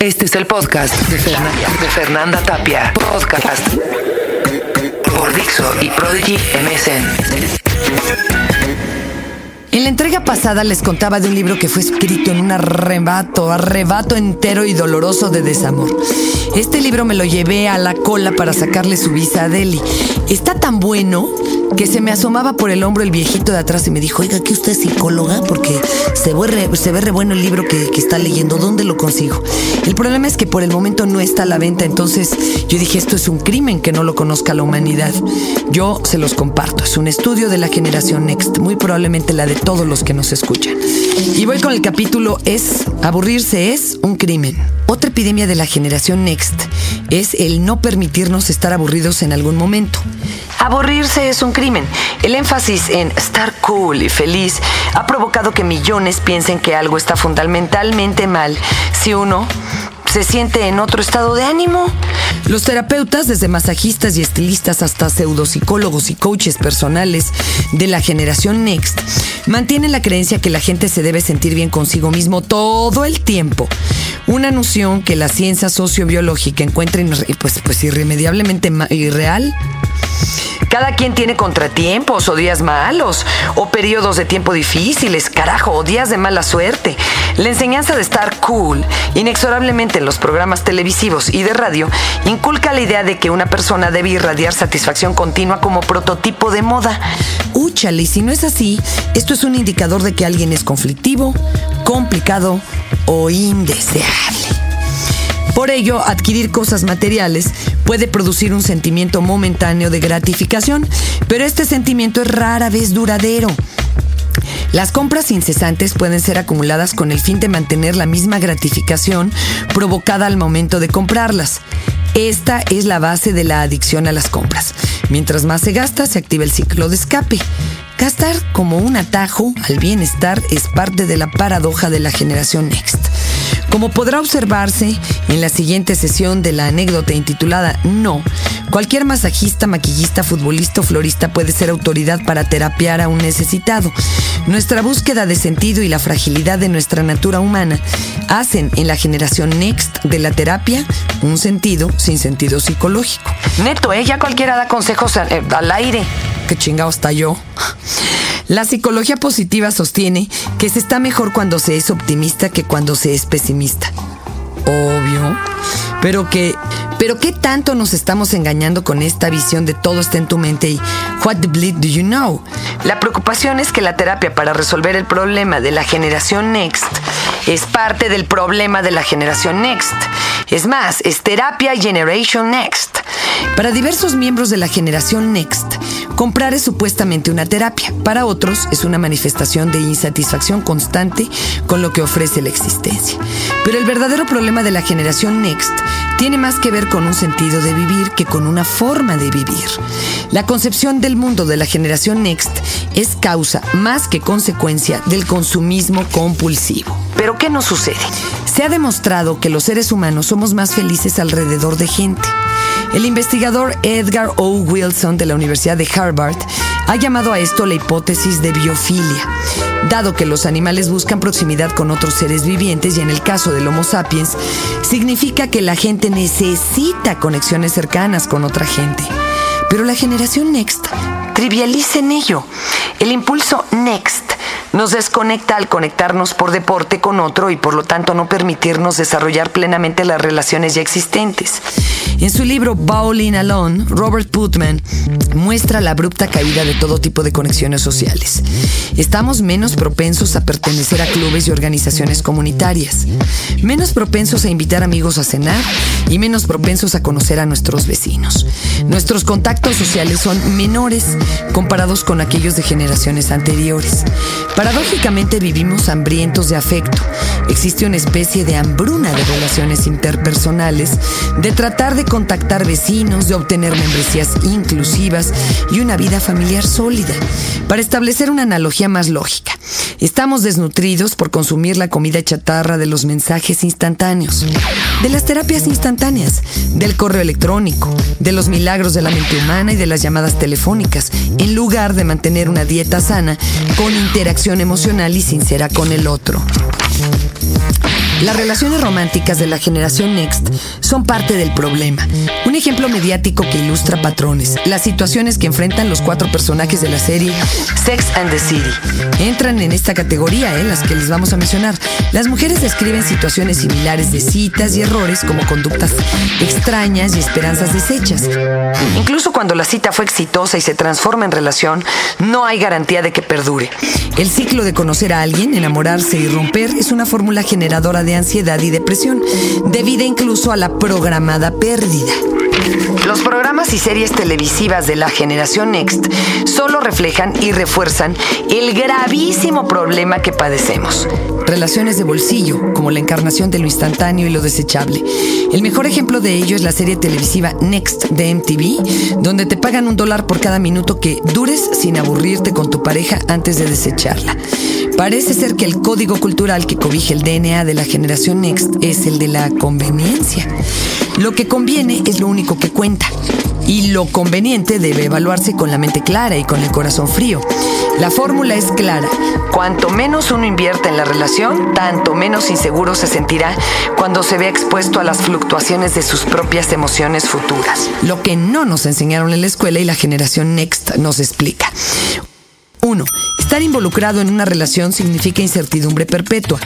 Este es el podcast de, Fernanda, Tapia. Podcast por Dixo y Prodigy MSN. En la entrega pasada les contaba de un libro que fue escrito en un arrebato, arrebato entero y doloroso de desamor. Este libro me lo llevé a la cola para sacarle su visa a Deli. Está tan bueno que se me asomaba por el hombro el viejito de atrás y me dijo, oiga, que usted es psicóloga porque se ve re, se ve re bueno el libro que, que, está leyendo, ¿dónde lo consigo? El problema es que por el momento no está a la venta, entonces yo dije, esto es un crimen que no lo conozca la humanidad. Yo se los comparto, es un estudio de la generación Next, muy probablemente la de todos los que nos escuchan. Y voy con el capítulo es, aburrirse es un crimen. Otra epidemia de la generación Next es el no permitirnos estar aburridos en algún momento. Aburrirse es un El énfasis en estar cool y feliz ha provocado que millones piensen que algo está fundamentalmente mal si uno se siente en otro estado de ánimo. Los terapeutas, desde masajistas y estilistas hasta pseudopsicólogos y coaches personales de la generación Next, mantienen la creencia que la gente se debe sentir bien consigo mismo todo el tiempo. Una noción que la ciencia sociobiológica encuentra pues, pues irremediablemente irreal cada quien tiene contratiempos o días malos, o periodos de tiempo difíciles, carajo, o días de mala suerte. La enseñanza de estar cool, inexorablemente en los programas televisivos y de radio, inculca la idea de que una persona debe irradiar satisfacción continua como prototipo de moda. Úchale, si no es así, esto es un indicador de que alguien es conflictivo, complicado o indeseable. Por ello, adquirir cosas materiales puede producir un sentimiento momentáneo de gratificación, pero este sentimiento es rara vez duradero. Las compras incesantes pueden ser acumuladas con el fin de mantener la misma gratificación provocada al momento de comprarlas. Esta es la base de la adicción a las compras. Mientras más se gasta, se activa el ciclo de escape. Gastar como un atajo al bienestar es parte de la paradoja de la generación Next. Como podrá observarse en la siguiente sesión de la anécdota intitulada No, cualquier masajista, maquillista, futbolista o florista puede ser autoridad para terapiar a un necesitado. Nuestra búsqueda de sentido y la fragilidad de nuestra natura humana hacen en la generación Next de la terapia un sentido sin sentido psicológico. Neto, ¿eh? cualquiera da consejos al, eh, al aire. ¿Qué chingado está yo? La psicología positiva sostiene que se está mejor cuando se es optimista que cuando se es pesimista. Obvio. Pero que, pero qué tanto nos estamos engañando con esta visión de todo está en tu mente y what the bleed do you know? La preocupación es que la terapia para resolver el problema de la generación Next es parte del problema de la generación Next. Es más, es terapia Generation Next. Para diversos miembros de la generación Next, comprar es supuestamente una terapia. Para otros es una manifestación de insatisfacción constante con lo que ofrece la existencia. Pero el verdadero problema de la generación Next tiene más que ver con un sentido de vivir que con una forma de vivir. La concepción del mundo de la generación Next es causa más que consecuencia del consumismo compulsivo. Pero ¿qué nos sucede? Se ha demostrado que los seres humanos somos más felices alrededor de gente. El investigador Edgar O. Wilson de la Universidad de Harvard ha llamado a esto la hipótesis de biofilia, dado que los animales buscan proximidad con otros seres vivientes y en el caso del Homo sapiens, significa que la gente necesita conexiones cercanas con otra gente. Pero la generación Next trivializa en ello. El impulso Next nos desconecta al conectarnos por deporte con otro y por lo tanto no permitirnos desarrollar plenamente las relaciones ya existentes. En su libro Bowling Alone, Robert Putman muestra la abrupta caída de todo tipo de conexiones sociales. Estamos menos propensos a pertenecer a clubes y organizaciones comunitarias, menos propensos a invitar amigos a cenar y menos propensos a conocer a nuestros vecinos. Nuestros contactos sociales son menores comparados con aquellos de generaciones anteriores. Paradójicamente vivimos hambrientos de afecto. Existe una especie de hambruna de relaciones interpersonales, de tratar de contactar vecinos, de obtener membresías inclusivas y una vida familiar sólida. Para establecer una analogía más lógica, estamos desnutridos por consumir la comida chatarra de los mensajes instantáneos, de las terapias instantáneas, del correo electrónico, de los milagros de la mente humana y de las llamadas telefónicas, en lugar de mantener una dieta sana con interacción emocional y sincera con el otro. Las relaciones románticas de la generación Next son parte del problema. Un ejemplo mediático que ilustra patrones, las situaciones que enfrentan los cuatro personajes de la serie Sex and the City. Entran en esta categoría, ¿eh? las que les vamos a mencionar. Las mujeres describen situaciones similares de citas y errores como conductas extrañas y esperanzas deshechas. Incluso cuando la cita fue exitosa y se transforma en relación, no hay garantía de que perdure. El ciclo de conocer a alguien, enamorarse y romper es una fórmula generadora de ansiedad y depresión, debida incluso a la programada pérdida. Los programas y series televisivas de la generación Next solo reflejan y refuerzan el gravísimo problema que padecemos. Relaciones de bolsillo, como la encarnación de lo instantáneo y lo desechable. El mejor ejemplo de ello es la serie televisiva Next de MTV, donde te pagan un dólar por cada minuto que dures sin aburrirte con tu pareja antes de desecharla. Parece ser que el código cultural que cobija el DNA de la generación Next es el de la conveniencia. Lo que conviene es lo único que cuenta. Y lo conveniente debe evaluarse con la mente clara y con el corazón frío. La fórmula es clara. Cuanto menos uno invierte en la relación, tanto menos inseguro se sentirá cuando se vea expuesto a las fluctuaciones de sus propias emociones futuras. Lo que no nos enseñaron en la escuela y la generación Next nos explica. 1. Estar involucrado en una relación significa incertidumbre perpetua.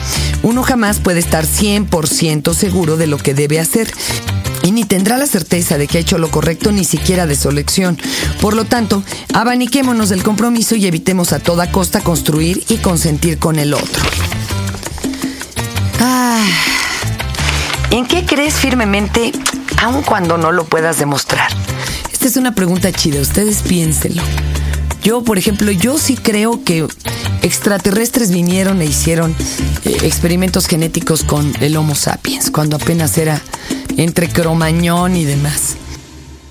Uno jamás puede estar 100% seguro de lo que debe hacer y ni tendrá la certeza de que ha hecho lo correcto ni siquiera de su elección. Por lo tanto, abaniquémonos del compromiso y evitemos a toda costa construir y consentir con el otro. Ah, ¿En qué crees firmemente aun cuando no lo puedas demostrar? Esta es una pregunta chida, ustedes piénsenlo. Yo, por ejemplo, yo sí creo que extraterrestres vinieron e hicieron eh, experimentos genéticos con el Homo sapiens, cuando apenas era entre cromañón y demás.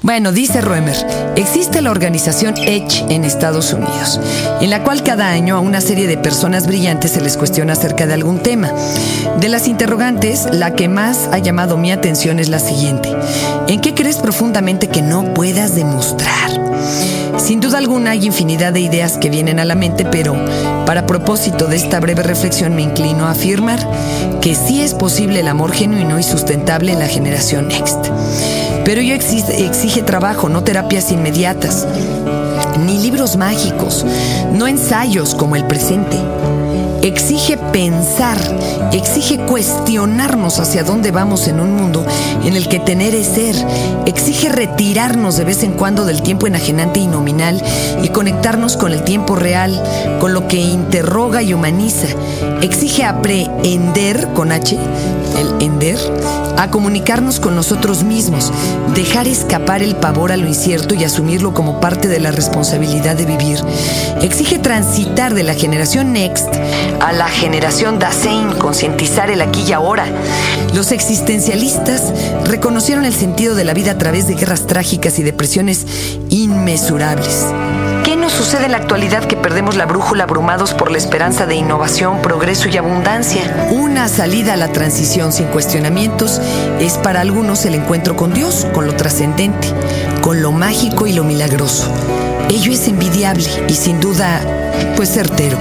Bueno, dice Roemer, existe la organización Edge en Estados Unidos, en la cual cada año a una serie de personas brillantes se les cuestiona acerca de algún tema. De las interrogantes, la que más ha llamado mi atención es la siguiente. ¿En qué crees profundamente que no puedas demostrar? Sin duda alguna hay infinidad de ideas que vienen a la mente, pero para propósito de esta breve reflexión me inclino a afirmar que sí es posible el amor genuino y sustentable en la generación Next. Pero ello exige, exige trabajo, no terapias inmediatas, ni libros mágicos, no ensayos como el presente exige pensar, exige cuestionarnos hacia dónde vamos en un mundo en el que tener es ser, exige retirarnos de vez en cuando del tiempo enajenante y nominal y conectarnos con el tiempo real, con lo que interroga y humaniza, exige aprehender con H, el ender, a comunicarnos con nosotros mismos, dejar escapar el pavor a lo incierto y asumirlo como parte de la responsabilidad de vivir. Exige transitar de la generación Next a la generación Dasein, concientizar el aquí y ahora. Los existencialistas reconocieron el sentido de la vida a través de guerras trágicas y depresiones inmesurables. ¿Qué nos sucede en la actualidad que perdemos la brújula abrumados por la esperanza de innovación, progreso y abundancia? Una salida a la transición sin cuestionamientos es para algunos el encuentro con Dios, con lo trascendente, con lo mágico y lo milagroso. Ello es envidiable y sin duda, pues certero.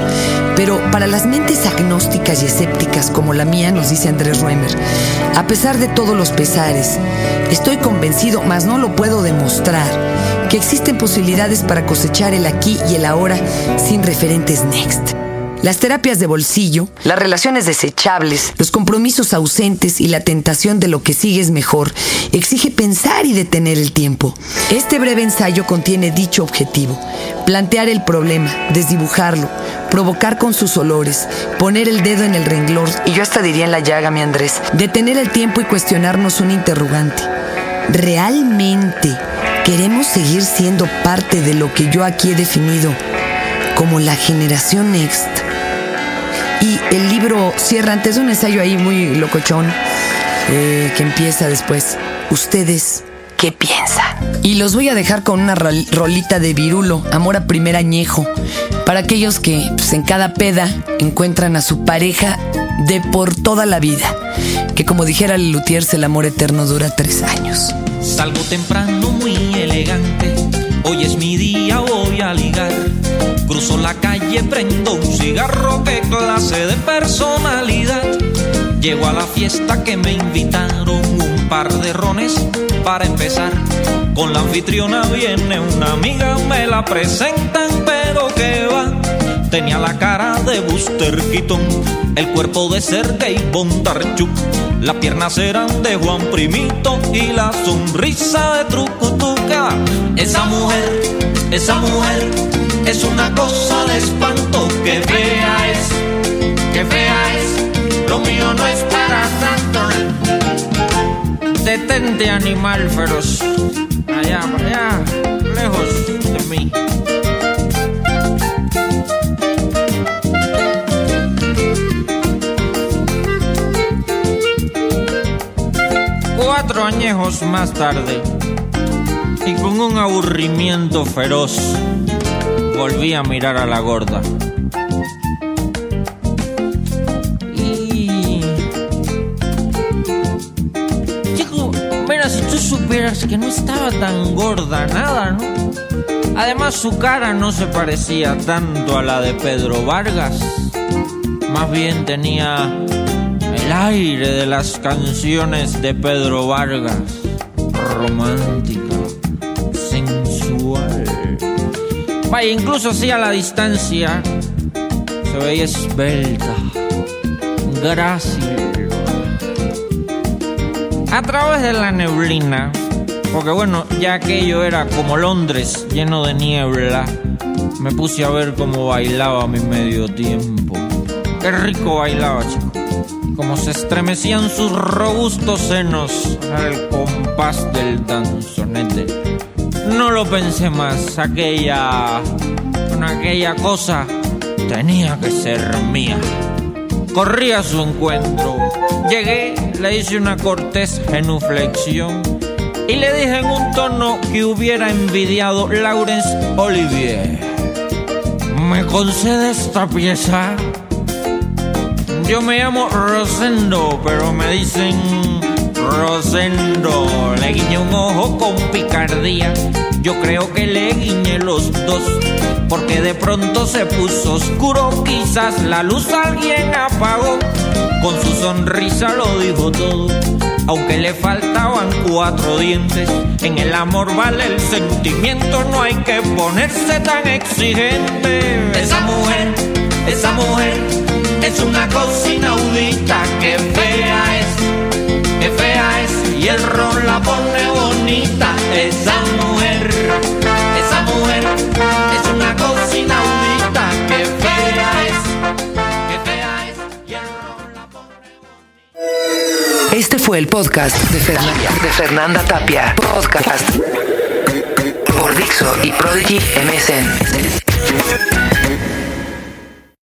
Pero para las mentes agnósticas y escépticas como la mía, nos dice Andrés Roemer, a pesar de todos los pesares, estoy convencido, mas no lo puedo demostrar, que existen posibilidades para cosechar el aquí y el ahora sin referentes next. Las terapias de bolsillo, las relaciones desechables, los compromisos ausentes y la tentación de lo que sigue es mejor exige pensar y detener el tiempo. Este breve ensayo contiene dicho objetivo, plantear el problema, desdibujarlo, provocar con sus olores, poner el dedo en el renglón, y yo hasta diría en la llaga, mi Andrés, detener el tiempo y cuestionarnos un interrogante. ¿Realmente queremos seguir siendo parte de lo que yo aquí he definido como la generación Next? Y el libro cierra antes de un ensayo ahí muy locochón eh, que empieza después. Ustedes, ¿qué piensan? Y los voy a dejar con una rolita de virulo, amor a primer añejo, para aquellos que pues, en cada peda encuentran a su pareja de por toda la vida. Que como dijera Lutiers, el amor eterno dura tres años. Salgo temprano, muy elegante. Hoy es mi día, voy a ligar Cruzo la calle, prendo un cigarro, qué clase de personalidad. Llego a la fiesta que me invitaron un par de rones para empezar. Con la anfitriona viene una amiga, me la presentan, pero que va. Tenía la cara de Buster Keaton, el cuerpo de Sergei Bondarchuk, las piernas eran de Juan Primito y la sonrisa de Trucutuca. Esa mujer, esa mujer es una cosa de espanto, que fea es, que fea es, lo mío no es para tanto. Detente animal feroz, allá, allá, lejos de mí. Cuatro añejos más tarde, y con un aburrimiento feroz, volví a mirar a la gorda. Y... Chico, mira, si tú supieras que no estaba tan gorda, nada, ¿no? Además su cara no se parecía tanto a la de Pedro Vargas. Más bien tenía el aire de las canciones de Pedro Vargas. Romántica, sensual. Vaya, incluso así a la distancia se veía esbelta, grácil. A través de la neblina, porque bueno, ya aquello era como Londres, lleno de niebla, me puse a ver cómo bailaba mi medio tiempo. Qué rico bailaba, chico. Como se estremecían sus robustos senos al compás del danzonete. No lo pensé más, aquella. Aquella cosa tenía que ser mía. Corrí a su encuentro. Llegué, le hice una cortés genuflexión y le dije en un tono que hubiera envidiado Laurence Olivier. ¿Me concede esta pieza? Yo me llamo Rosendo, pero me dicen Rosendo. Le guiñé un ojo con picardía. Yo creo que le guiñé los dos, porque de pronto se puso oscuro. Quizás la luz alguien apagó. Con su sonrisa lo dijo todo. Aunque le faltaban cuatro dientes, en el amor vale el sentimiento, no hay que ponerse tan exigente. Esa mujer, esa mujer, es una cosa inaudita, que fea es, que fea es, y el ron la pone bonita. Esa mujer, esa mujer, es una cosa inaudita, que fea es, que fea es, y el ron la pone bonita. Este fue el podcast de Fernanda, de Fernanda Tapia. Podcast por Dixo y Prodigy MSN.